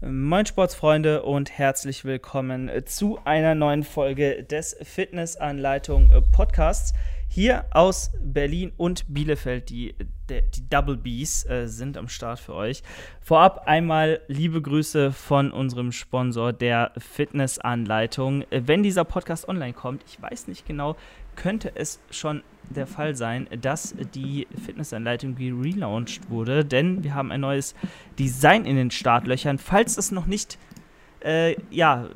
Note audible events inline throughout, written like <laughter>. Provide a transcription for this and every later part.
Moin Sportsfreunde und herzlich willkommen zu einer neuen Folge des Fitnessanleitung Podcasts. Hier aus Berlin und Bielefeld, die, die Double Bs äh, sind am Start für euch. Vorab einmal liebe Grüße von unserem Sponsor der Fitnessanleitung. Wenn dieser Podcast online kommt, ich weiß nicht genau, könnte es schon der Fall sein, dass die Fitnessanleitung gelauncht wurde, denn wir haben ein neues Design in den Startlöchern. Falls es noch nicht, äh, ja,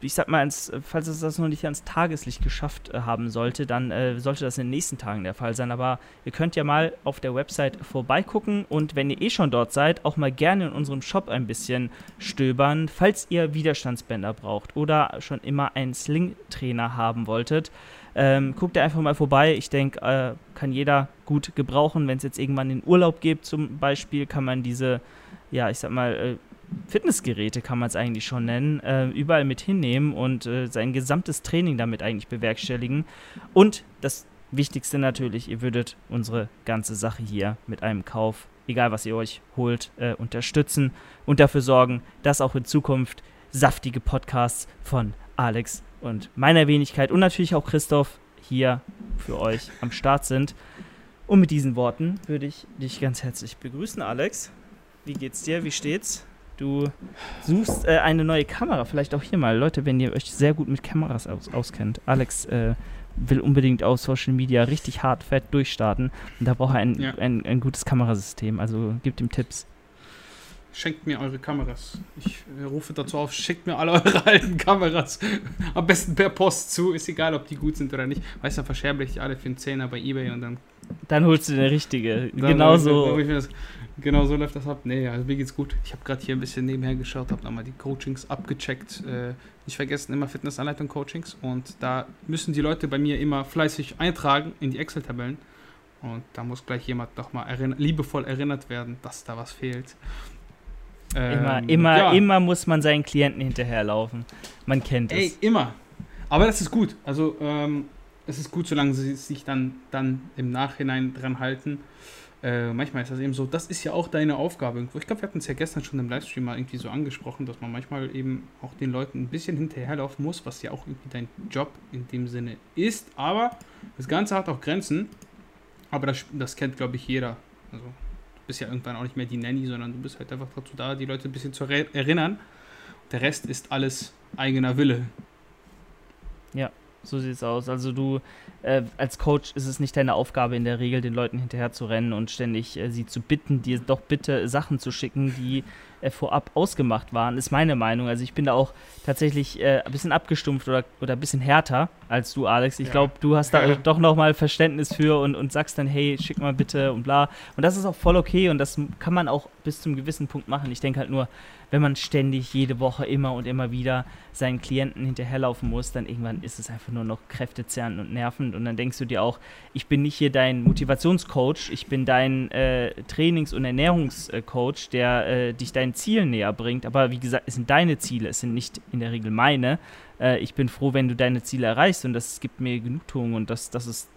ich sag mal, ans, falls es das noch nicht ans Tageslicht geschafft äh, haben sollte, dann äh, sollte das in den nächsten Tagen der Fall sein. Aber ihr könnt ja mal auf der Website vorbeigucken und wenn ihr eh schon dort seid, auch mal gerne in unserem Shop ein bisschen stöbern, falls ihr Widerstandsbänder braucht oder schon immer einen Sling-Trainer haben wolltet. Ähm, guckt einfach mal vorbei. Ich denke, äh, kann jeder gut gebrauchen. Wenn es jetzt irgendwann in Urlaub gibt, zum Beispiel, kann man diese, ja, ich sag mal, äh, Fitnessgeräte kann man es eigentlich schon nennen, äh, überall mit hinnehmen und äh, sein gesamtes Training damit eigentlich bewerkstelligen. Und das Wichtigste natürlich, ihr würdet unsere ganze Sache hier mit einem Kauf, egal was ihr euch holt, äh, unterstützen und dafür sorgen, dass auch in Zukunft saftige Podcasts von Alex und meiner Wenigkeit und natürlich auch Christoph hier für euch am Start sind. Und mit diesen Worten würde ich dich ganz herzlich begrüßen, Alex. Wie geht's dir? Wie steht's? Du suchst äh, eine neue Kamera, vielleicht auch hier mal. Leute, wenn ihr euch sehr gut mit Kameras aus auskennt. Alex äh, will unbedingt auf Social Media richtig hart, fett durchstarten. Und da braucht er ein, ja. ein, ein gutes Kamerasystem. Also gebt ihm Tipps schenkt mir eure Kameras. Ich äh, rufe dazu auf, schickt mir alle <laughs> eure alten Kameras. Am besten per Post zu, ist egal, ob die gut sind oder nicht. Weißt du, verscherbe ich die alle für einen Zehner bei Ebay und dann. Dann holst du eine richtige. Genau so. Genau so läuft das ab. Nee, also mir geht's gut. Ich habe gerade hier ein bisschen nebenher geschaut, habe nochmal die Coachings abgecheckt. Äh, nicht vergessen, immer Fitnessanleitung-Coachings. Und da müssen die Leute bei mir immer fleißig eintragen in die Excel-Tabellen. Und da muss gleich jemand nochmal erinn liebevoll erinnert werden, dass da was fehlt. Immer, ähm, immer, ja. immer muss man seinen Klienten hinterherlaufen. Man kennt Ey, es. immer. Aber das ist gut. Also, ähm, es ist gut, solange sie sich dann, dann im Nachhinein dran halten. Äh, manchmal ist das eben so, das ist ja auch deine Aufgabe irgendwo. Ich glaube, wir hatten es ja gestern schon im Livestream mal irgendwie so angesprochen, dass man manchmal eben auch den Leuten ein bisschen hinterherlaufen muss, was ja auch irgendwie dein Job in dem Sinne ist. Aber das Ganze hat auch Grenzen. Aber das, das kennt, glaube ich, jeder. Also bist ja irgendwann auch nicht mehr die Nanny, sondern du bist halt einfach dazu da, die Leute ein bisschen zu erinnern. Der Rest ist alles eigener Wille. Ja, so sieht es aus. Also du äh, als Coach ist es nicht deine Aufgabe in der Regel, den Leuten hinterher zu rennen und ständig äh, sie zu bitten, dir doch bitte Sachen zu schicken, die äh, vorab ausgemacht waren, ist meine Meinung. Also ich bin da auch tatsächlich äh, ein bisschen abgestumpft oder, oder ein bisschen härter als du, Alex. Ich ja. glaube, du hast da doch nochmal Verständnis für und, und sagst dann, hey, schick mal bitte und bla. Und das ist auch voll okay und das kann man auch bis zum gewissen Punkt machen. Ich denke halt nur, wenn man ständig jede Woche immer und immer wieder seinen Klienten hinterherlaufen muss, dann irgendwann ist es einfach nur noch kräftezerrend und nervend und dann denkst du dir auch, ich bin nicht hier dein Motivationscoach, ich bin dein äh, Trainings- und Ernährungscoach, der äh, dich deinen Zielen näher bringt, aber wie gesagt, es sind deine Ziele, es sind nicht in der Regel meine. Äh, ich bin froh, wenn du deine Ziele erreichst und das gibt mir Genugtuung und das, das ist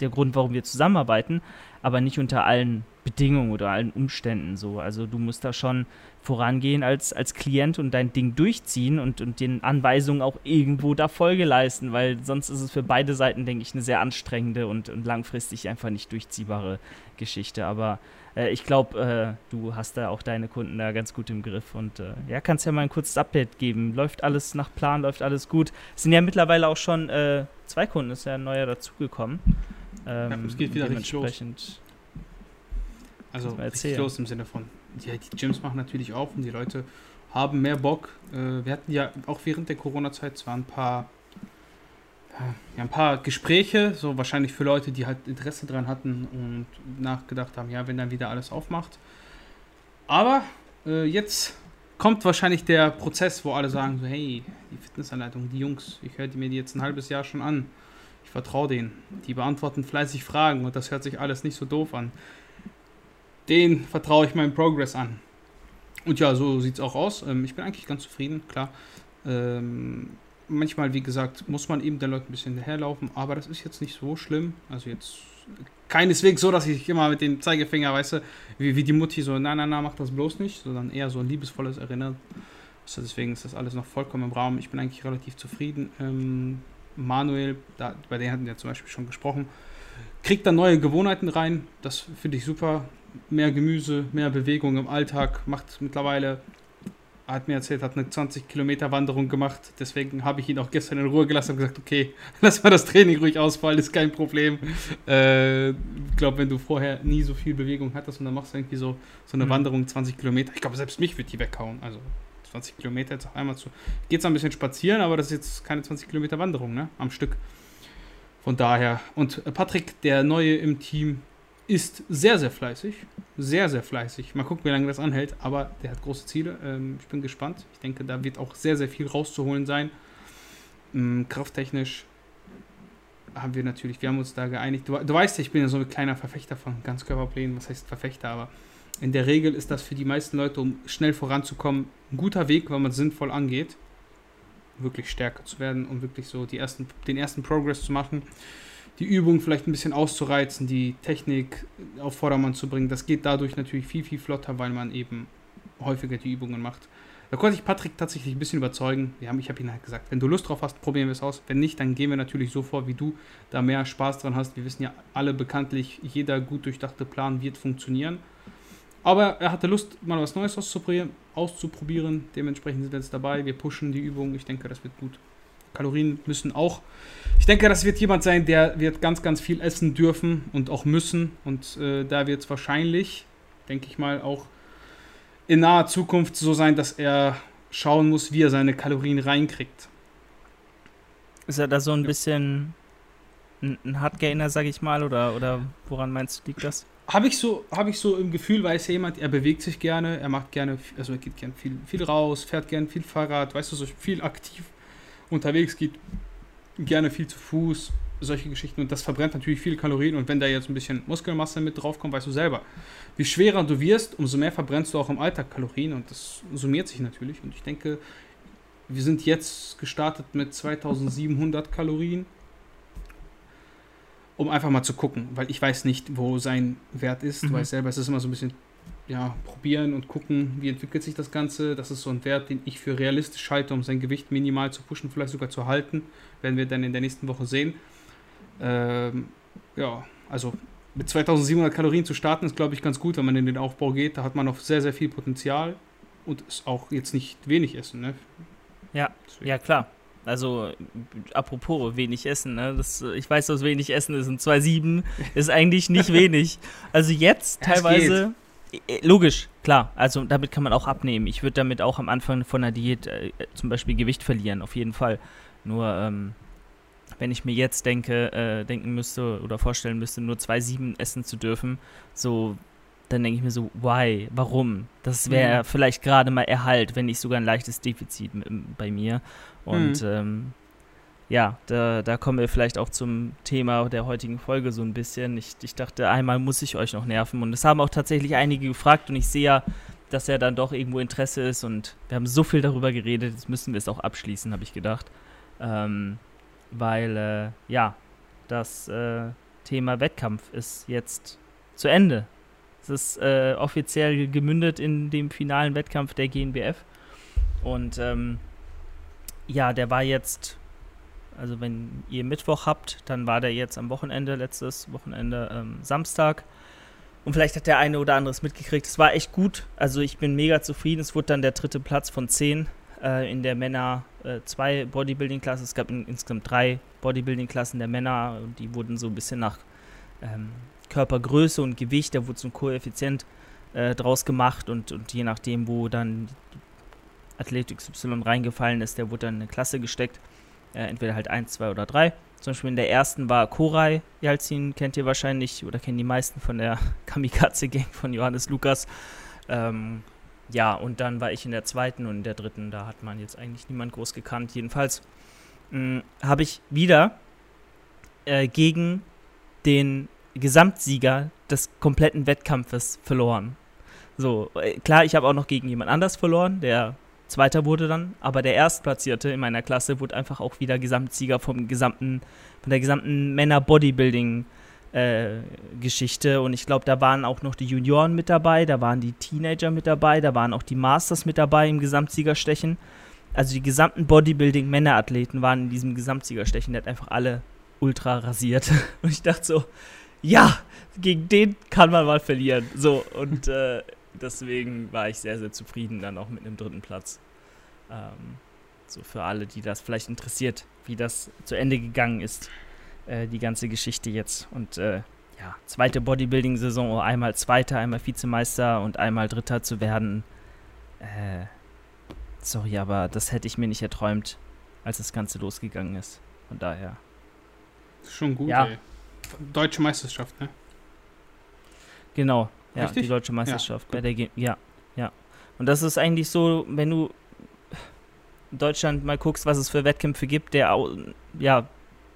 der Grund, warum wir zusammenarbeiten, aber nicht unter allen Bedingungen oder allen Umständen so. Also du musst da schon vorangehen als, als Klient und dein Ding durchziehen und, und den Anweisungen auch irgendwo da Folge leisten, weil sonst ist es für beide Seiten, denke ich, eine sehr anstrengende und, und langfristig einfach nicht durchziehbare Geschichte. Aber äh, ich glaube, äh, du hast da auch deine Kunden da ganz gut im Griff und äh, ja, kannst ja mal ein kurzes Update geben. Läuft alles nach Plan, läuft alles gut. Es sind ja mittlerweile auch schon äh, zwei Kunden, ist ja ein neuer dazugekommen. Ähm, ja, es geht wieder richtig los. Also richtig los im Sinne von, ja, die Gyms machen natürlich auf und die Leute haben mehr Bock. Äh, wir hatten ja auch während der Corona-Zeit zwar ein paar, ja, ein paar Gespräche, so wahrscheinlich für Leute, die halt Interesse dran hatten und nachgedacht haben, ja, wenn dann wieder alles aufmacht. Aber äh, jetzt kommt wahrscheinlich der Prozess, wo alle sagen so, hey, die Fitnessanleitung, die Jungs, ich höre mir die jetzt ein halbes Jahr schon an. Ich vertraue denen. Die beantworten fleißig Fragen und das hört sich alles nicht so doof an den vertraue ich meinen Progress an. Und ja, so sieht es auch aus. Ähm, ich bin eigentlich ganz zufrieden, klar. Ähm, manchmal, wie gesagt, muss man eben den Leuten ein bisschen hinterherlaufen, aber das ist jetzt nicht so schlimm. Also jetzt keineswegs so, dass ich immer mit dem Zeigefinger, weißt du, wie, wie die Mutti so, nein, nein, nein, mach das bloß nicht, sondern eher so ein liebevolles Erinnern. Also deswegen ist das alles noch vollkommen im Raum. Ich bin eigentlich relativ zufrieden. Ähm, Manuel, da, bei dem hatten wir zum Beispiel schon gesprochen, kriegt da neue Gewohnheiten rein. Das finde ich super. Mehr Gemüse, mehr Bewegung im Alltag, macht mittlerweile hat mir erzählt, hat eine 20 Kilometer Wanderung gemacht. Deswegen habe ich ihn auch gestern in Ruhe gelassen und gesagt, okay, <laughs> lass mal das Training ruhig ausfallen, ist kein Problem. Äh, ich glaube, wenn du vorher nie so viel Bewegung hattest und dann machst du irgendwie so, so eine mhm. Wanderung 20 Kilometer, ich glaube, selbst mich wird die weghauen. Also 20 Kilometer jetzt auf einmal zu. Geht es ein bisschen spazieren, aber das ist jetzt keine 20 Kilometer Wanderung, ne? Am Stück. Von daher. Und Patrick, der Neue im Team, ist sehr, sehr fleißig. Sehr, sehr fleißig. Mal gucken, wie lange das anhält. Aber der hat große Ziele. Ähm, ich bin gespannt. Ich denke, da wird auch sehr, sehr viel rauszuholen sein. Ähm, krafttechnisch haben wir natürlich, wir haben uns da geeinigt. Du, du weißt ja, ich bin ja so ein kleiner Verfechter von Ganzkörperplänen. Was heißt Verfechter? Aber in der Regel ist das für die meisten Leute, um schnell voranzukommen, ein guter Weg, weil man es sinnvoll angeht. Wirklich stärker zu werden, um wirklich so die ersten, den ersten Progress zu machen die Übung vielleicht ein bisschen auszureizen, die Technik auf Vordermann zu bringen. Das geht dadurch natürlich viel, viel flotter, weil man eben häufiger die Übungen macht. Da konnte ich Patrick tatsächlich ein bisschen überzeugen. Wir haben, ich habe ihm halt gesagt, wenn du Lust drauf hast, probieren wir es aus. Wenn nicht, dann gehen wir natürlich so vor, wie du da mehr Spaß dran hast. Wir wissen ja alle bekanntlich, jeder gut durchdachte Plan wird funktionieren. Aber er hatte Lust, mal was Neues auszuprobieren. auszuprobieren. Dementsprechend sind wir jetzt dabei. Wir pushen die Übung. Ich denke, das wird gut. Kalorien müssen auch. Ich denke, das wird jemand sein, der wird ganz, ganz viel essen dürfen und auch müssen. Und äh, da wird es wahrscheinlich, denke ich mal, auch in naher Zukunft so sein, dass er schauen muss, wie er seine Kalorien reinkriegt. Ist er da so ein bisschen ein Hardgainer, sag ich mal, oder, oder woran meinst du, liegt das? Habe ich, so, hab ich so im Gefühl, weiß jemand, er bewegt sich gerne, er macht gerne, also er geht gerne viel, viel raus, fährt gerne viel Fahrrad, weißt du, so viel aktiv unterwegs, geht gerne viel zu Fuß, solche Geschichten. Und das verbrennt natürlich viele Kalorien. Und wenn da jetzt ein bisschen Muskelmasse mit draufkommt, weißt du selber, wie schwerer du wirst, umso mehr verbrennst du auch im Alltag Kalorien. Und das summiert sich natürlich. Und ich denke, wir sind jetzt gestartet mit 2700 Kalorien. Um einfach mal zu gucken, weil ich weiß nicht, wo sein Wert ist. Mhm. Du weißt selber, es ist immer so ein bisschen ja, probieren und gucken, wie entwickelt sich das Ganze. Das ist so ein Wert, den ich für realistisch halte, um sein Gewicht minimal zu pushen, vielleicht sogar zu halten. Werden wir dann in der nächsten Woche sehen. Ähm, ja, also mit 2700 Kalorien zu starten ist, glaube ich, ganz gut, wenn man in den Aufbau geht. Da hat man noch sehr, sehr viel Potenzial und ist auch jetzt nicht wenig essen. Ne? Ja, Deswegen. ja, klar. Also, apropos wenig essen, ne? Das, ich weiß, was wenig essen ist. Und 2,7 ist eigentlich nicht <laughs> wenig. Also jetzt teilweise logisch, klar. Also damit kann man auch abnehmen. Ich würde damit auch am Anfang von einer Diät äh, zum Beispiel Gewicht verlieren, auf jeden Fall. Nur ähm, wenn ich mir jetzt denke, äh, denken müsste oder vorstellen müsste, nur 2,7 essen zu dürfen, so, dann denke ich mir so, why? Warum? Das wäre mhm. vielleicht gerade mal Erhalt, wenn nicht sogar ein leichtes Defizit bei mir. Und mhm. ähm, ja, da, da kommen wir vielleicht auch zum Thema der heutigen Folge so ein bisschen. Ich, ich dachte, einmal muss ich euch noch nerven. Und es haben auch tatsächlich einige gefragt und ich sehe ja, dass er dann doch irgendwo Interesse ist und wir haben so viel darüber geredet, jetzt müssen wir es auch abschließen, habe ich gedacht. Ähm, weil, äh, ja, das äh, Thema Wettkampf ist jetzt zu Ende. Es ist äh, offiziell gemündet in dem finalen Wettkampf der GNBF. Und ähm, ja, der war jetzt also wenn ihr Mittwoch habt, dann war der jetzt am Wochenende, letztes Wochenende ähm, Samstag. Und vielleicht hat der eine oder andere es mitgekriegt. Es war echt gut. Also ich bin mega zufrieden. Es wurde dann der dritte Platz von zehn äh, in der Männer äh, zwei Bodybuilding-Klassen. Es gab in, insgesamt drei Bodybuilding-Klassen der Männer. Und die wurden so ein bisschen nach ähm, Körpergröße und Gewicht, da wurde so ein Koeffizient äh, draus gemacht. Und, und je nachdem, wo dann Athlet XY reingefallen ist, der wurde dann in eine Klasse gesteckt. Äh, entweder halt 1, 2 oder 3. Zum Beispiel in der ersten war Koray Yalzin, kennt ihr wahrscheinlich oder kennen die meisten von der <laughs> Kamikaze-Gang von Johannes Lukas. Ähm, ja, und dann war ich in der zweiten und in der dritten, da hat man jetzt eigentlich niemand groß gekannt. Jedenfalls hm, habe ich wieder äh, gegen den Gesamtsieger des kompletten Wettkampfes verloren. So, äh, klar, ich habe auch noch gegen jemand anders verloren, der Zweiter wurde dann, aber der Erstplatzierte in meiner Klasse wurde einfach auch wieder Gesamtsieger vom gesamten, von der gesamten Männer-Bodybuilding- äh, Geschichte. Und ich glaube, da waren auch noch die Junioren mit dabei, da waren die Teenager mit dabei, da waren auch die Masters mit dabei im Gesamtsiegerstechen. Also die gesamten Bodybuilding-Männerathleten waren in diesem Gesamtsiegerstechen. Der hat einfach alle ultra rasiert. <laughs> Und ich dachte so, ja, gegen den kann man mal verlieren. So, und äh, deswegen war ich sehr, sehr zufrieden dann auch mit einem dritten Platz. Ähm, so für alle, die das vielleicht interessiert, wie das zu Ende gegangen ist äh, die ganze Geschichte jetzt. Und äh, ja, zweite Bodybuilding-Saison, einmal Zweiter, einmal Vizemeister und einmal Dritter zu werden. Äh, sorry, aber das hätte ich mir nicht erträumt, als das Ganze losgegangen ist. Von daher. Schon gut, ja. ey. Deutsche Meisterschaft, ne? Genau, ja, Richtig? die deutsche Meisterschaft. Ja, bei der Ge ja, ja. Und das ist eigentlich so, wenn du in Deutschland mal guckst, was es für Wettkämpfe gibt, der ja,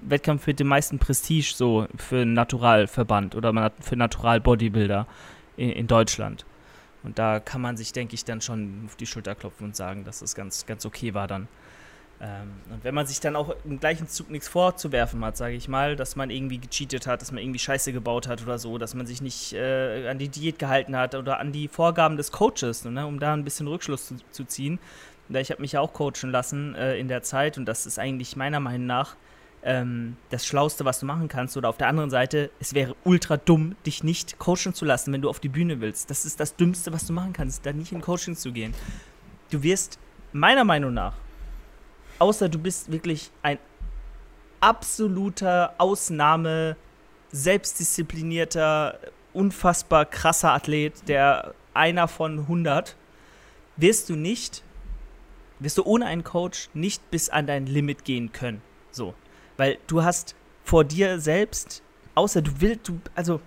Wettkampf mit dem meisten Prestige so für einen Naturalverband oder für Natural Bodybuilder in, in Deutschland. Und da kann man sich, denke ich, dann schon auf die Schulter klopfen und sagen, dass es ganz, ganz okay war dann. Ähm, und wenn man sich dann auch im gleichen Zug nichts vorzuwerfen hat, sage ich mal, dass man irgendwie gecheatet hat, dass man irgendwie Scheiße gebaut hat oder so, dass man sich nicht äh, an die Diät gehalten hat oder an die Vorgaben des Coaches, ne, um da ein bisschen Rückschluss zu, zu ziehen. Ich habe mich ja auch coachen lassen äh, in der Zeit und das ist eigentlich meiner Meinung nach ähm, das Schlauste, was du machen kannst. Oder auf der anderen Seite, es wäre ultra dumm, dich nicht coachen zu lassen, wenn du auf die Bühne willst. Das ist das Dümmste, was du machen kannst, da nicht in Coaching zu gehen. Du wirst meiner Meinung nach, außer du bist wirklich ein absoluter Ausnahme, selbstdisziplinierter, unfassbar krasser Athlet, der einer von 100, wirst du nicht, wirst du ohne einen Coach nicht bis an dein Limit gehen können. So. Weil du hast vor dir selbst, außer du willst, du, also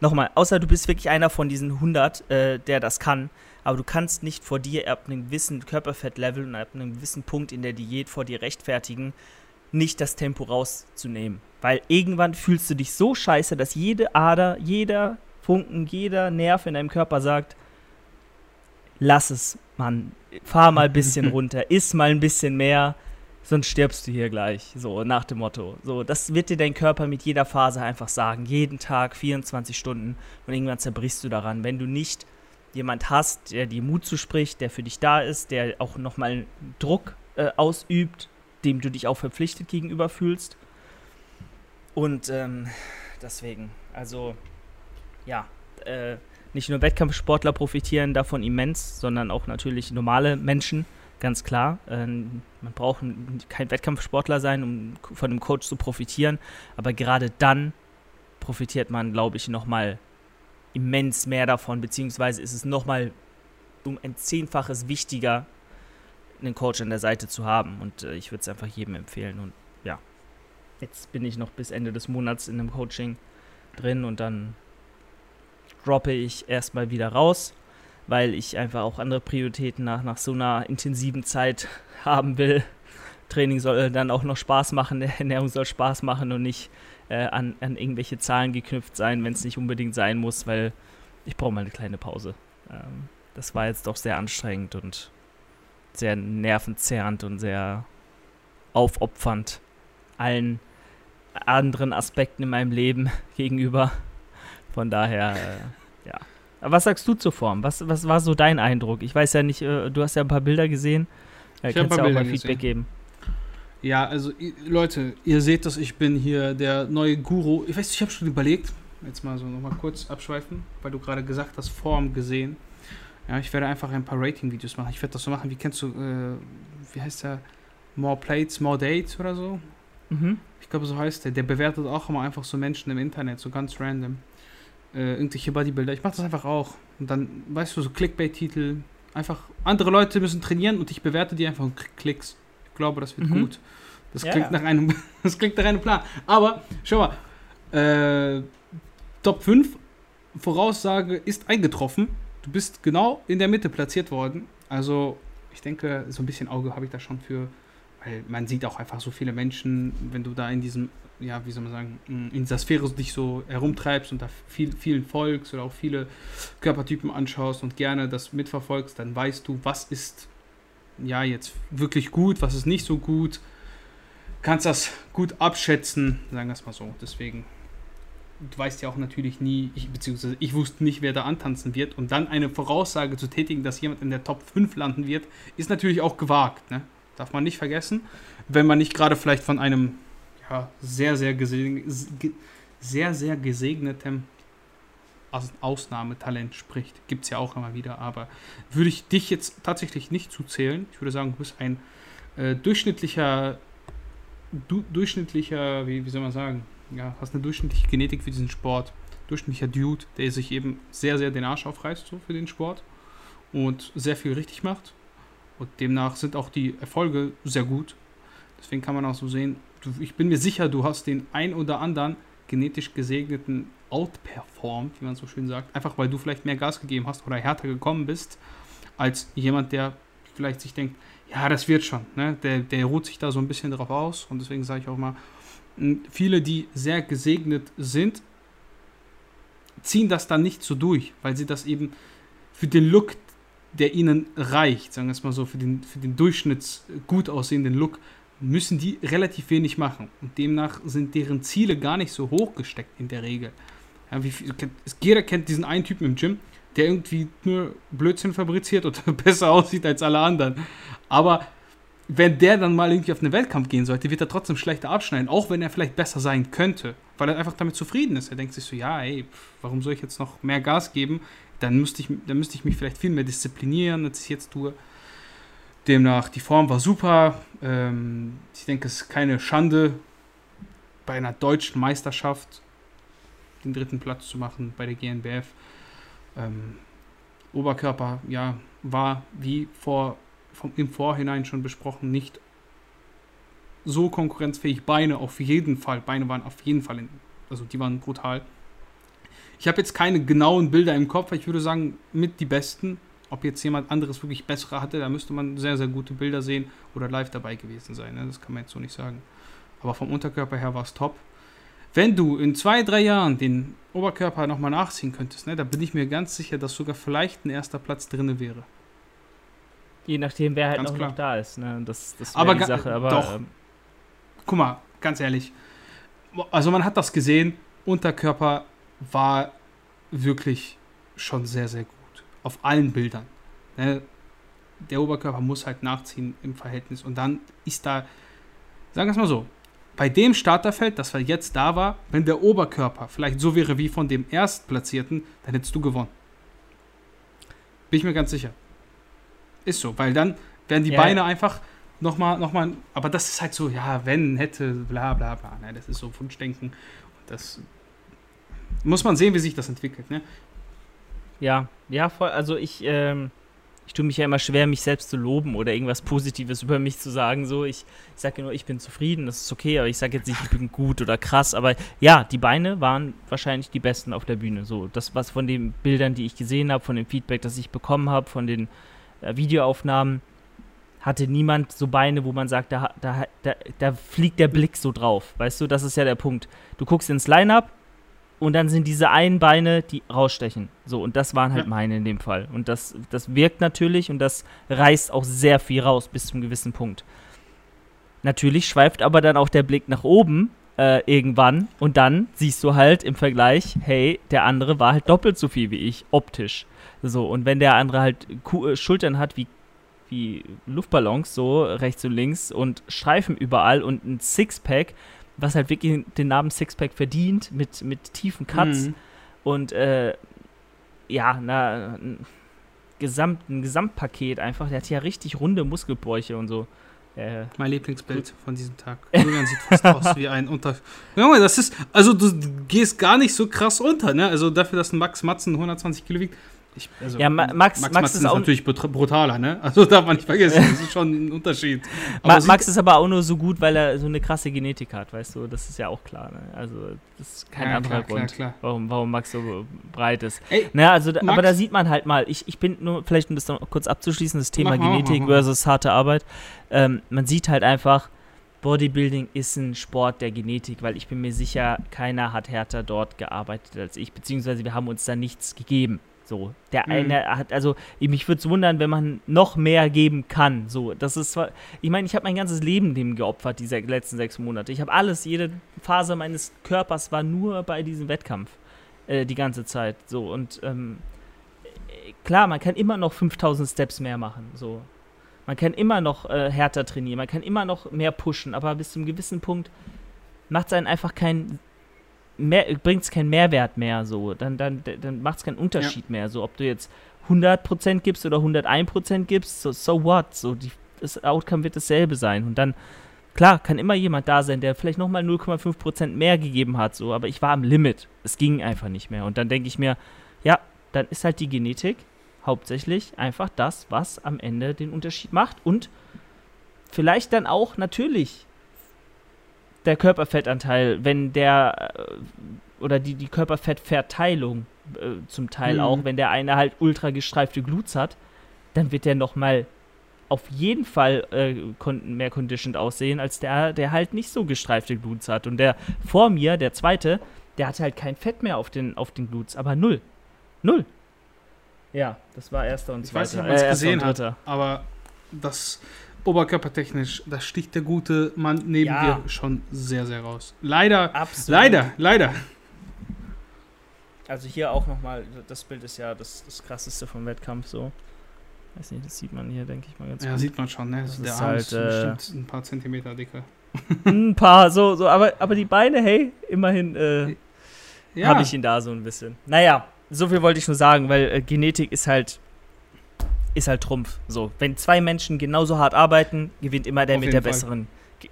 nochmal, außer du bist wirklich einer von diesen 100, äh, der das kann, aber du kannst nicht vor dir ab einem gewissen Körperfettlevel und ab einem gewissen Punkt in der Diät vor dir rechtfertigen, nicht das Tempo rauszunehmen. Weil irgendwann fühlst du dich so scheiße, dass jede Ader, jeder Funken, jeder Nerv in deinem Körper sagt, lass es, Mann, fahr mal ein bisschen <laughs> runter, iss mal ein bisschen mehr, sonst stirbst du hier gleich. So, nach dem Motto. So, das wird dir dein Körper mit jeder Phase einfach sagen. Jeden Tag, 24 Stunden. Und irgendwann zerbrichst du daran. Wenn du nicht jemand hast, der dir Mut zuspricht, der für dich da ist, der auch nochmal Druck äh, ausübt, dem du dich auch verpflichtet gegenüber fühlst. Und ähm, deswegen, also, ja, äh, nicht nur Wettkampfsportler profitieren davon immens, sondern auch natürlich normale Menschen, ganz klar. Ähm, man braucht kein Wettkampfsportler sein, um von einem Coach zu profitieren, aber gerade dann profitiert man, glaube ich, nochmal immens mehr davon, beziehungsweise ist es nochmal um ein Zehnfaches wichtiger, einen Coach an der Seite zu haben. Und äh, ich würde es einfach jedem empfehlen. Und ja, jetzt bin ich noch bis Ende des Monats in einem Coaching drin und dann droppe ich erstmal wieder raus, weil ich einfach auch andere Prioritäten nach, nach so einer intensiven Zeit <laughs> haben will. Training soll dann auch noch Spaß machen, <laughs> Ernährung soll Spaß machen und nicht äh, an, an irgendwelche Zahlen geknüpft sein, wenn es nicht unbedingt sein muss, weil ich brauche mal eine kleine Pause. Ähm, das war jetzt doch sehr anstrengend und sehr nervenzerrend und sehr aufopfernd allen anderen Aspekten in meinem Leben <laughs> gegenüber. Von daher, äh, ja. Aber was sagst du zur Form? Was, was war so dein Eindruck? Ich weiß ja nicht, äh, du hast ja ein paar Bilder gesehen. Äh, kannst ja auch Bilder mal Feedback geben. Ja, also Leute, ihr seht, dass ich bin hier der neue Guru. Ich weiß, ich habe schon überlegt, jetzt mal so nochmal kurz abschweifen, weil du gerade gesagt hast, Form gesehen. Ja, ich werde einfach ein paar Rating-Videos machen. Ich werde das so machen, wie kennst du, äh, wie heißt der? More Plates, More Dates oder so? Mhm. Ich glaube, so heißt der. Der bewertet auch immer einfach so Menschen im Internet, so ganz random. Äh, irgendwelche Bodybuilder. Ich mache das einfach auch. Und dann, weißt du, so Clickbait-Titel. Einfach, andere Leute müssen trainieren und ich bewerte die einfach und krieg Klicks. Ich glaube, das wird Mhm. gut. Das Ja, klingt ja. nach einem, <laughs> das klingt nach einem Plan. Aber, schau mal, äh, Top 5 Voraussage ist eingetroffen. Du bist genau in der Mitte platziert worden. Also, ich denke, so ein bisschen Auge habe ich da schon für, weil man sieht auch einfach so viele Menschen, wenn du da in diesem, ja, wie soll man sagen, in dieser Sphäre dich so herumtreibst und da viel, vielen folgst oder auch viele Körpertypen anschaust und gerne das mitverfolgst, dann weißt du, was ist ja jetzt wirklich gut, was ist nicht so gut. Kannst das gut abschätzen, sagen wir es mal so. Deswegen du weißt ja auch natürlich nie, ich, beziehungsweise ich wusste nicht, wer da antanzen wird. Und dann eine Voraussage zu tätigen, dass jemand in der Top 5 landen wird, ist natürlich auch gewagt. Ne? Darf man nicht vergessen. Wenn man nicht gerade vielleicht von einem ja, sehr, sehr, gesegn sehr, sehr gesegnetem Ausnahmetalent spricht. Gibt es ja auch immer wieder. Aber würde ich dich jetzt tatsächlich nicht zuzählen. Ich würde sagen, du bist ein äh, durchschnittlicher, du, durchschnittlicher, wie, wie soll man sagen, ja, hast eine durchschnittliche Genetik für diesen Sport. Durchschnittlicher Dude, der sich eben sehr, sehr den Arsch aufreißt so für den Sport und sehr viel richtig macht. Und demnach sind auch die Erfolge sehr gut. Deswegen kann man auch so sehen, ich bin mir sicher, du hast den ein oder anderen genetisch gesegneten outperformed, wie man so schön sagt. Einfach weil du vielleicht mehr Gas gegeben hast oder härter gekommen bist, als jemand, der vielleicht sich denkt, ja, das wird schon. Ne? Der, der ruht sich da so ein bisschen drauf aus. Und deswegen sage ich auch mal, viele, die sehr gesegnet sind, ziehen das dann nicht so durch, weil sie das eben für den Look, der ihnen reicht, sagen wir es mal so, für den, für den Durchschnitts gut aussehenden Look, müssen die relativ wenig machen. Und demnach sind deren Ziele gar nicht so hoch gesteckt in der Regel. Ja, viel, jeder kennt diesen einen Typen im Gym, der irgendwie nur Blödsinn fabriziert oder <laughs> besser aussieht als alle anderen. Aber wenn der dann mal irgendwie auf einen Wettkampf gehen sollte, wird er trotzdem schlechter abschneiden, auch wenn er vielleicht besser sein könnte, weil er einfach damit zufrieden ist. Er denkt sich so, ja, ey, warum soll ich jetzt noch mehr Gas geben? Dann müsste ich, dann müsste ich mich vielleicht viel mehr disziplinieren, als ich jetzt tue. Demnach, die Form war super. Ähm, ich denke, es ist keine Schande, bei einer deutschen Meisterschaft den dritten Platz zu machen bei der GNBF. Ähm, Oberkörper, ja, war wie vor vom, im Vorhinein schon besprochen, nicht so konkurrenzfähig. Beine auf jeden Fall, Beine waren auf jeden Fall, in, also die waren brutal. Ich habe jetzt keine genauen Bilder im Kopf, ich würde sagen, mit die besten. Ob jetzt jemand anderes wirklich bessere hatte, da müsste man sehr, sehr gute Bilder sehen oder live dabei gewesen sein. Ne? Das kann man jetzt so nicht sagen. Aber vom Unterkörper her war es top. Wenn du in zwei, drei Jahren den Oberkörper nochmal nachziehen könntest, ne, da bin ich mir ganz sicher, dass sogar vielleicht ein erster Platz drin wäre. Je nachdem, wer halt noch, noch, da ist. Ne? Das, das aber die Sache. Aber, doch. Ähm, Guck mal, ganz ehrlich. Also man hat das gesehen. Unterkörper war wirklich schon sehr, sehr gut. Auf allen Bildern. Ne? Der Oberkörper muss halt nachziehen im Verhältnis. Und dann ist da, sagen wir es mal so, bei dem Starterfeld, das jetzt da war, wenn der Oberkörper vielleicht so wäre wie von dem Erstplatzierten, dann hättest du gewonnen. Bin ich mir ganz sicher. Ist so, weil dann werden die ja. Beine einfach nochmal, noch mal, aber das ist halt so, ja, wenn, hätte, bla bla bla. Ne? Das ist so Wunschdenken. Das muss man sehen, wie sich das entwickelt. Ne? Ja, ja, voll. Also ich, ähm, ich tue mich ja immer schwer, mich selbst zu loben oder irgendwas Positives über mich zu sagen. So, ich, ich sage nur, ich bin zufrieden, das ist okay, aber ich sage jetzt nicht, ich bin gut oder krass. Aber ja, die Beine waren wahrscheinlich die besten auf der Bühne. So, das, was von den Bildern, die ich gesehen habe, von dem Feedback, das ich bekommen habe, von den äh, Videoaufnahmen hatte niemand so Beine, wo man sagt, da, da, da, da fliegt der Blick so drauf. Weißt du, das ist ja der Punkt. Du guckst ins Line-Up und dann sind diese einen Beine, die rausstechen. So, und das waren halt ja. meine in dem Fall. Und das, das wirkt natürlich und das reißt auch sehr viel raus bis zum gewissen Punkt. Natürlich schweift aber dann auch der Blick nach oben äh, irgendwann und dann siehst du halt im Vergleich, hey, der andere war halt doppelt so viel wie ich, optisch. So, und wenn der andere halt Ku äh, Schultern hat wie, wie Luftballons, so rechts und links und Streifen überall und ein Sixpack, was halt wirklich den Namen Sixpack verdient, mit, mit tiefen Cuts mhm. und äh, ja, na, ein, Gesamt, ein Gesamtpaket einfach. Der hat ja richtig runde Muskelbräuche und so. Äh, mein Lieblingsbild gut. von diesem Tag. Julian sieht fast aus wie ein Unter. Junge, das ist. Also, du gehst gar nicht so krass unter, ne? Also, dafür, dass ein Max Matzen 120 Kilo wiegt, ich, also, ja, Max, Max, Max, ist, ist natürlich brutaler, ne? Also darf man nicht vergessen, das ist schon ein Unterschied. <laughs> Ma Max ist aber auch nur so gut, weil er so eine krasse Genetik hat, weißt du? Das ist ja auch klar, ne? Also das ist kein ja, anderer klar, Grund, klar, klar. Warum, warum Max so breit ist. Ey, naja, also, Max, aber da sieht man halt mal, ich, ich bin nur, vielleicht um das noch kurz abzuschließen, das Thema mach, Genetik mach, mach, versus harte Arbeit. Ähm, man sieht halt einfach, Bodybuilding ist ein Sport der Genetik, weil ich bin mir sicher, keiner hat härter dort gearbeitet als ich, beziehungsweise wir haben uns da nichts gegeben So, der Mhm. eine hat, also ich- mich würde es wundern, wenn man noch mehr geben kann. So, das ist zwar, ich meine, ich habe mein ganzes Leben dem geopfert, diese letzten sechs Monate. Ich habe alles, jede Phase meines Körpers war nur bei diesem Wettkampf äh, die ganze Zeit. So, und ähm, äh, klar, man kann immer noch 5000 Steps mehr machen. So, man kann immer noch äh, härter trainieren, man kann immer noch mehr pushen, aber bis zu einem gewissen Punkt macht es einen einfach keinen bringt es keinen Mehrwert mehr so. Dann, dann, dann macht es keinen Unterschied mehr. So, ob du jetzt 100% gibst oder 101% gibst, so, so what? So, die, das Outcome wird dasselbe sein. Und dann, klar, kann immer jemand da sein, der vielleicht nochmal 0,5% mehr gegeben hat, so, aber ich war am Limit. Es ging einfach nicht mehr. Und dann denke ich mir, ja, dann ist halt die Genetik hauptsächlich einfach das, was am Ende den Unterschied macht. Und vielleicht dann auch natürlich der Körperfettanteil, wenn der äh, oder die, die Körperfettverteilung äh, zum Teil Mhm. auch, wenn der eine halt ultra gestreifte Gluts hat, dann wird der nochmal auf jeden Fall äh, kon mehr conditioned aussehen, als der, der halt nicht so gestreifte Gluts hat. Und der vor mir, der zweite, der hatte halt kein Fett mehr auf den, auf den Gluts, aber null. Null. Ja, das war erster und Ich weiß zweiter. nicht, ob man's äh, erster gesehen hat. Aber das oberkörpertechnisch, da sticht der gute Mann neben Ja. dir schon sehr, sehr raus. Leider, Absolut. leider, leider. Also hier auch nochmal, das Bild ist ja das, das krasseste vom Wettkampf so. Weiß nicht, das sieht man hier, denke ich mal ganz Ja, gut. sieht man schon, ne? Das der ist Arm halt, ist äh, bestimmt ein paar Zentimeter dicker. <laughs> Ein paar, so, so, aber, aber die Beine, hey, immerhin äh, Ja, habe ich ihn da so ein bisschen. Naja, so viel wollte ich nur sagen, weil äh, Genetik ist halt ist halt Trumpf. So, wenn zwei Menschen genauso hart arbeiten, gewinnt immer der Auf mit der Fall. besseren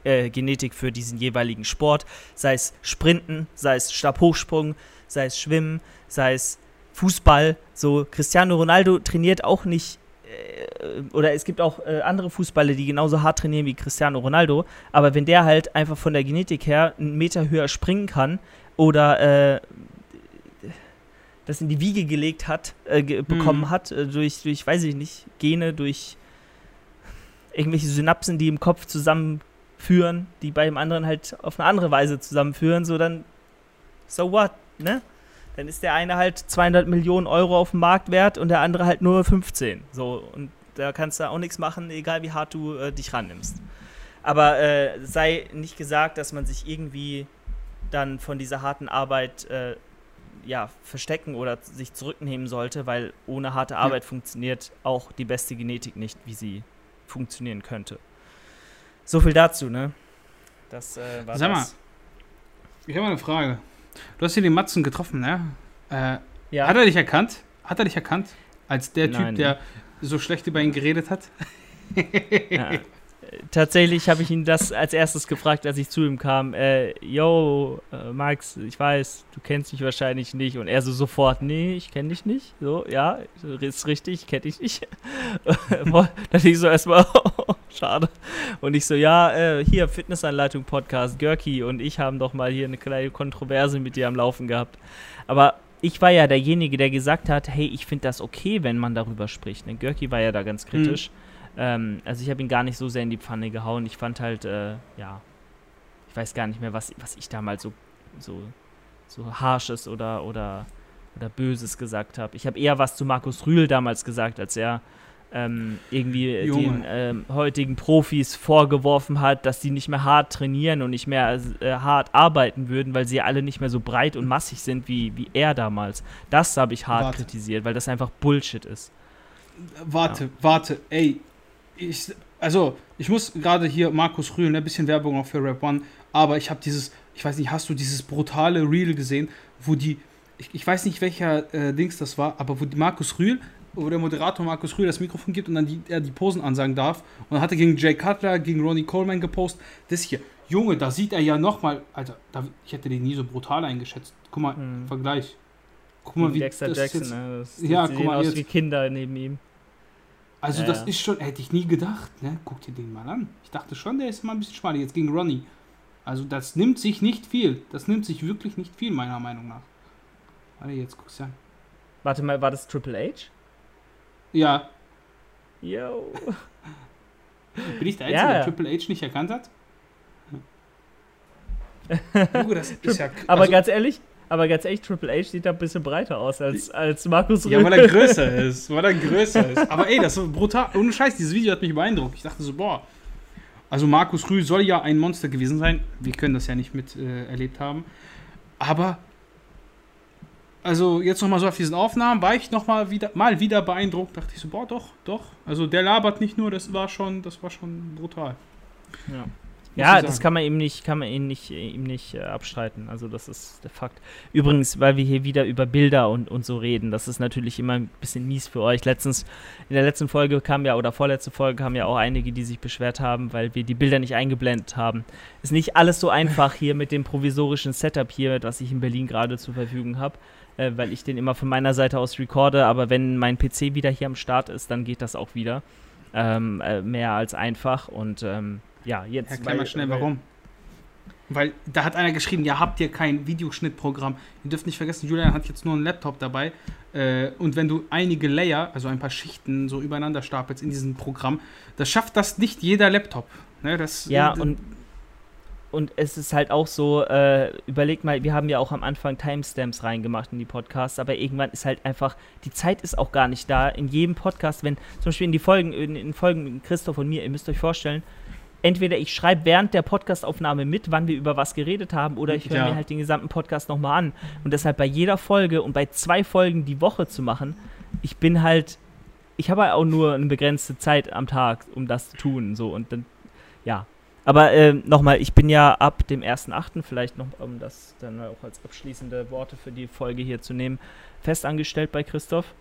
äh, Genetik für diesen jeweiligen Sport. Sei es Sprinten, sei es Stabhochsprung, sei es Schwimmen, sei es Fußball. So, Cristiano Ronaldo trainiert auch nicht äh, oder es gibt auch äh, andere Fußballer, die genauso hart trainieren wie Cristiano Ronaldo, aber wenn der halt einfach von der Genetik her einen Meter höher springen kann oder äh, das in die Wiege gelegt hat, äh, ge bekommen Mhm. hat, äh, durch, durch, weiß ich nicht, Gene, durch irgendwelche Synapsen, die im Kopf zusammenführen, die bei dem anderen halt auf eine andere Weise zusammenführen, so dann, so what, ne? Dann ist der eine halt 200 Millionen Euro auf dem Markt wert und der andere halt nur 15. So, und da kannst du auch nichts machen, egal wie hart du äh, dich rannimmst. Aber äh, sei nicht gesagt, dass man sich irgendwie dann von dieser harten Arbeit äh, ja, verstecken oder sich zurücknehmen sollte, weil ohne harte Arbeit funktioniert auch die beste Genetik nicht, wie sie funktionieren könnte. So viel dazu, ne? Das äh, war Sag mal, das. ich habe eine Frage. Du hast hier den Matzen getroffen, ne? Äh, Ja, Hat er dich erkannt? Hat er dich erkannt? Als der Nein. Typ, der so schlecht über ihn geredet hat? ja. <laughs> Tatsächlich habe ich ihn das als erstes gefragt, als ich zu ihm kam. Äh, yo, äh, Max, ich weiß, du kennst mich wahrscheinlich nicht. Und er so sofort, nee, ich kenne dich nicht. So, ja, ist richtig, ich kenne dich nicht. <laughs> Boah, da dachte ich so erstmal, <laughs> schade. Und ich so, ja, äh, hier, Fitnessanleitung Podcast, Görki und ich haben doch mal hier eine kleine Kontroverse mit dir am Laufen gehabt. Aber ich war ja derjenige, der gesagt hat, hey, ich finde das okay, wenn man darüber spricht. Ne? Görki war ja da ganz kritisch. Ähm, also ich habe ihn gar nicht so sehr in die Pfanne gehauen. Ich fand halt, äh, ja, ich weiß gar nicht mehr, was, was ich damals so, so, so harsches oder, oder, oder böses gesagt habe. Ich habe eher was zu Markus Rühl damals gesagt, als er ähm, irgendwie Junge. den ähm, heutigen Profis vorgeworfen hat, dass sie nicht mehr hart trainieren und nicht mehr äh, hart arbeiten würden, weil sie alle nicht mehr so breit und massig sind wie, wie er damals. Das habe ich hart Warte. kritisiert, weil das einfach Bullshit ist. Warte, warte, ey. Ich, also, ich muss gerade hier Markus Rühl, ein bisschen Werbung auch für Rap One, aber ich habe dieses, ich weiß nicht, hast du dieses brutale Reel gesehen, wo die, ich, ich weiß nicht welcher äh, Dings das war, aber wo die Markus Rühl, wo der Moderator Markus Rühl das Mikrofon gibt und dann die, er die Posen ansagen darf und dann hat er gegen Jay Cutler, gegen Ronnie Coleman gepostet, das hier, Junge, da sieht er ja nochmal, Alter, da, ich hätte den nie so brutal eingeschätzt. Guck mal, Hm. Vergleich. Guck mal, wie Dexter das Jackson, jetzt, ne? Das, Ja, guck mal, aus jetzt- wie Kinder neben ihm. Also Ja, das ja. ist schon, hätte ich nie gedacht, ne? Guck dir den mal an. Ich dachte schon, der ist mal ein bisschen schmaler jetzt gegen Ronnie. Also das nimmt sich nicht viel. Das nimmt sich wirklich nicht viel, meiner Meinung nach. Warte, jetzt guck's an. Warte mal, war das Triple H? Ja, Yo. <laughs> bin ich der Einzige, Ja, der ja. Triple H nicht erkannt hat? <laughs> Junge, das ist ja... Aber also, ganz ehrlich, aber ganz ehrlich, Triple H sieht da ein bisschen breiter aus als, als Markus Rühl. Ja, weil er größer <laughs> ist, weil er größer ist. Aber ey, das ist brutal. Ohne Scheiß, dieses Video hat mich beeindruckt. Ich dachte so, boah. Also Markus Rühl soll ja ein Monster gewesen sein. Wir können das ja nicht mit äh, erlebt haben. Aber also jetzt nochmal so auf diesen Aufnahmen, war ich nochmal wieder, mal wieder beeindruckt, dachte ich so, boah, doch, doch. Also der labert nicht nur, das war schon, das war schon brutal. Ja. Ja, das kann man ihm nicht, kann man ihm nicht, ihm nicht äh, abstreiten. Also das ist der Fakt. Übrigens, weil wir hier wieder über Bilder und, und so reden, das ist natürlich immer ein bisschen mies für euch. Letztens, in der letzten Folge kam ja, oder vorletzte Folge kamen ja auch einige, die sich beschwert haben, weil wir die Bilder nicht eingeblendet haben. Ist nicht alles so einfach hier mit dem provisorischen Setup hier, was ich in Berlin gerade zur Verfügung habe äh, weil ich den immer von meiner Seite aus recorde. Aber wenn mein PC wieder hier am Start ist, dann geht das auch wieder. Ähm, äh, mehr als einfach. Und ähm, ja, jetzt. Erklär mal schnell, warum. Weil da hat einer geschrieben, ja, habt ihr kein Videoschnittprogramm. Ihr dürft nicht vergessen, Julian hat jetzt nur einen Laptop dabei. Äh, und wenn du einige Layer, also ein paar Schichten so übereinander stapelst in diesem Programm, das schafft das nicht jeder Laptop. Ne, das, ja, und und es ist halt auch so, äh, überleg mal, wir haben ja auch am Anfang Timestamps reingemacht in die Podcasts, aber irgendwann ist halt einfach, die Zeit ist auch gar nicht da. In jedem Podcast, wenn zum Beispiel in die Folgen, in, in Folgen mit Christoph und mir, ihr müsst euch vorstellen, entweder ich schreibe während der Podcastaufnahme mit, wann wir über was geredet haben, oder ich höre ja. mir halt den gesamten Podcast nochmal an. Und deshalb bei jeder Folge und bei zwei Folgen die Woche zu machen, ich bin halt, ich habe halt auch nur eine begrenzte Zeit am Tag, um das zu tun. So, und dann, ja, aber äh, nochmal, ich bin ja ab dem 1.8., vielleicht noch, um das dann auch als abschließende Worte für die Folge hier zu nehmen, festangestellt bei Christoph.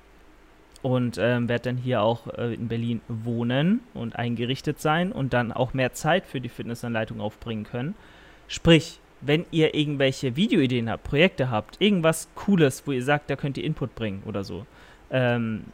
Und ähm, werde dann hier auch äh, in Berlin wohnen und eingerichtet sein und dann auch mehr Zeit für die Fitnessanleitung aufbringen können. Sprich, wenn ihr irgendwelche Videoideen habt, Projekte habt, irgendwas Cooles, wo ihr sagt, da könnt ihr Input bringen oder so, ähm,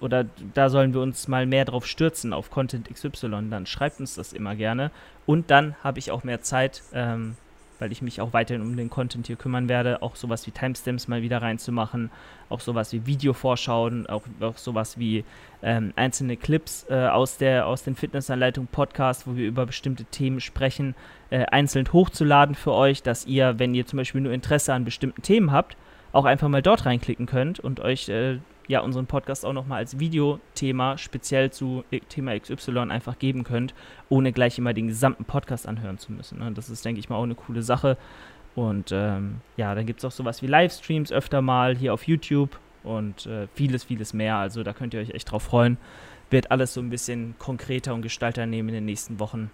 oder da sollen wir uns mal mehr drauf stürzen, auf Content XY, dann schreibt uns das immer gerne. Und dann habe ich auch mehr Zeit, ähm, weil ich mich auch weiterhin um den Content hier kümmern werde, auch sowas wie Timestamps mal wieder reinzumachen, auch sowas wie Videovorschauen, auch, auch sowas wie ähm, einzelne Clips äh, aus, der, aus den Fitnessanleitung Podcast, wo wir über bestimmte Themen sprechen, äh, einzeln hochzuladen für euch, dass ihr, wenn ihr zum Beispiel nur Interesse an bestimmten Themen habt, auch einfach mal dort reinklicken könnt und euch äh, ja unseren Podcast auch nochmal als Videothema speziell zu Thema XY einfach geben könnt, ohne gleich immer den gesamten Podcast anhören zu müssen. Ne? Das ist, denke ich mal, auch eine coole Sache. Und ähm, ja, dann gibt es auch sowas wie Livestreams öfter mal hier auf YouTube und äh, vieles, vieles mehr. Also da könnt ihr euch echt drauf freuen. Wird alles so ein bisschen konkreter und gestalter nehmen in den nächsten Wochen.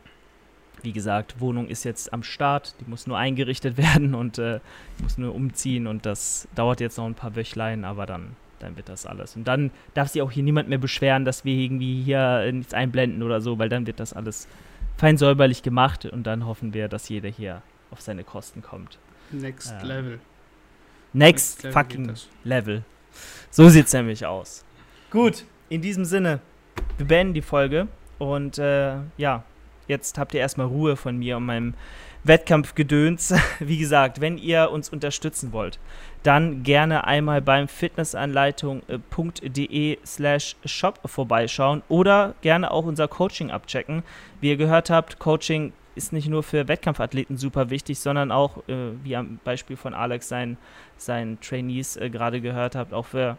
Wie gesagt, Wohnung ist jetzt am Start, die muss nur eingerichtet <laughs> werden und äh, muss nur umziehen und das dauert jetzt noch ein paar Wöchlein, aber dann dann wird das alles. Und dann darf sich auch hier niemand mehr beschweren, dass wir irgendwie hier nichts einblenden oder so, weil dann wird das alles fein säuberlich gemacht und dann hoffen wir, dass jeder hier auf seine Kosten kommt. Next ähm, Level. Next, next fucking Level. So sieht es nämlich aus. Gut, in diesem Sinne, wir beenden die Folge und äh, ja, jetzt habt ihr erstmal Ruhe von mir und meinem Wettkampfgedöns. <laughs> Wie gesagt, wenn ihr uns unterstützen wollt, dann gerne einmal beim fitnessanleitung.de slash shop vorbeischauen oder gerne auch unser Coaching abchecken. Wie ihr gehört habt, Coaching ist nicht nur für Wettkampfathleten super wichtig, sondern auch, äh, wie am Beispiel von Alex seinen, seinen Trainees äh, gerade gehört habt, auch für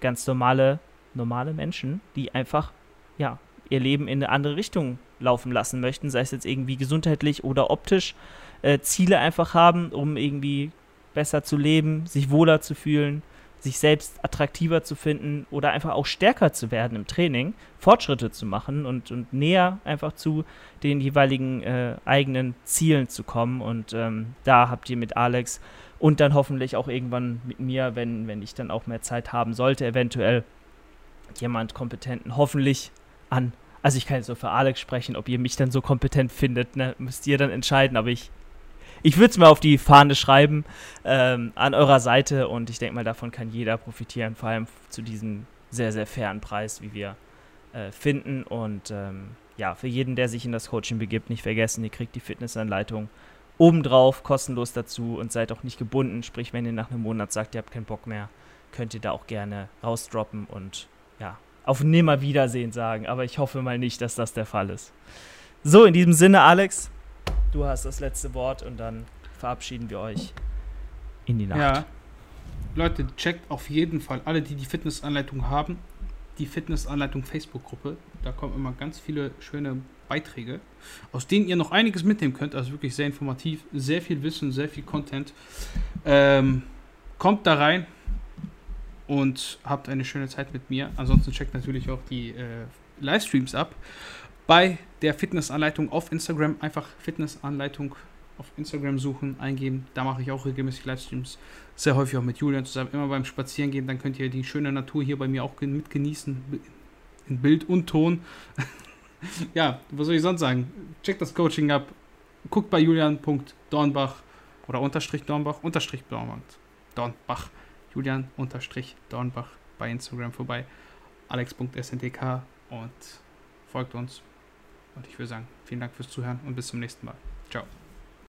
ganz normale, normale Menschen, die einfach, ja, ihr Leben in eine andere Richtung laufen lassen möchten, sei es jetzt irgendwie gesundheitlich oder optisch, äh, Ziele einfach haben, um irgendwie besser zu leben, sich wohler zu fühlen, sich selbst attraktiver zu finden oder einfach auch stärker zu werden im Training, Fortschritte zu machen und, und näher einfach zu den jeweiligen äh, eigenen Zielen zu kommen. Und ähm, da habt ihr mit Alex und dann hoffentlich auch irgendwann mit mir, wenn, wenn ich dann auch mehr Zeit haben sollte, eventuell jemand kompetenten, hoffentlich an. Also ich kann jetzt so für Alex sprechen, ob ihr mich dann so kompetent findet, ne, müsst ihr dann entscheiden, aber ich ich würde es mal auf die Fahne schreiben ähm, an eurer Seite und ich denke mal, davon kann jeder profitieren, vor allem zu diesem sehr, sehr fairen Preis, wie wir äh, finden. Und ähm, ja, für jeden, der sich in das Coaching begibt, nicht vergessen, ihr kriegt die Fitnessanleitung obendrauf, kostenlos dazu und seid auch nicht gebunden. Sprich, wenn ihr nach einem Monat sagt, ihr habt keinen Bock mehr, könnt ihr da auch gerne rausdroppen und auf Nimmerwiedersehen sagen. Aber ich hoffe mal nicht, dass das der Fall ist. So, in diesem Sinne, Alex, Du hast das letzte Wort und dann verabschieden wir euch in die Nacht. Ja. Leute, checkt auf jeden Fall alle, die die Fitnessanleitung haben, die Fitnessanleitung Facebook-Gruppe. Da kommen immer ganz viele schöne Beiträge, aus denen ihr noch einiges mitnehmen könnt. Also wirklich sehr informativ, sehr viel Wissen, sehr viel Content. Ähm, kommt da rein und habt eine schöne Zeit mit mir. Ansonsten checkt natürlich auch die äh, Livestreams ab. Bei der Fitnessanleitung auf Instagram einfach Fitnessanleitung auf Instagram suchen, eingeben. Da mache ich auch regelmäßig Livestreams. Sehr häufig auch mit Julian zusammen. Immer beim Spazierengehen, dann könnt ihr die schöne Natur hier bei mir auch mit genießen. In Bild und Ton. <laughs> ja, was soll ich sonst sagen? Checkt das Coaching ab. Guckt bei julian.dornbach oder unterstrich Dornbach, unterstrich Dornbach. Dornbach. Julian unterstrich Dornbach bei Instagram vorbei. alex.sntk und folgt uns. Und ich würde sagen, vielen Dank fürs Zuhören und bis zum nächsten Mal. Ciao.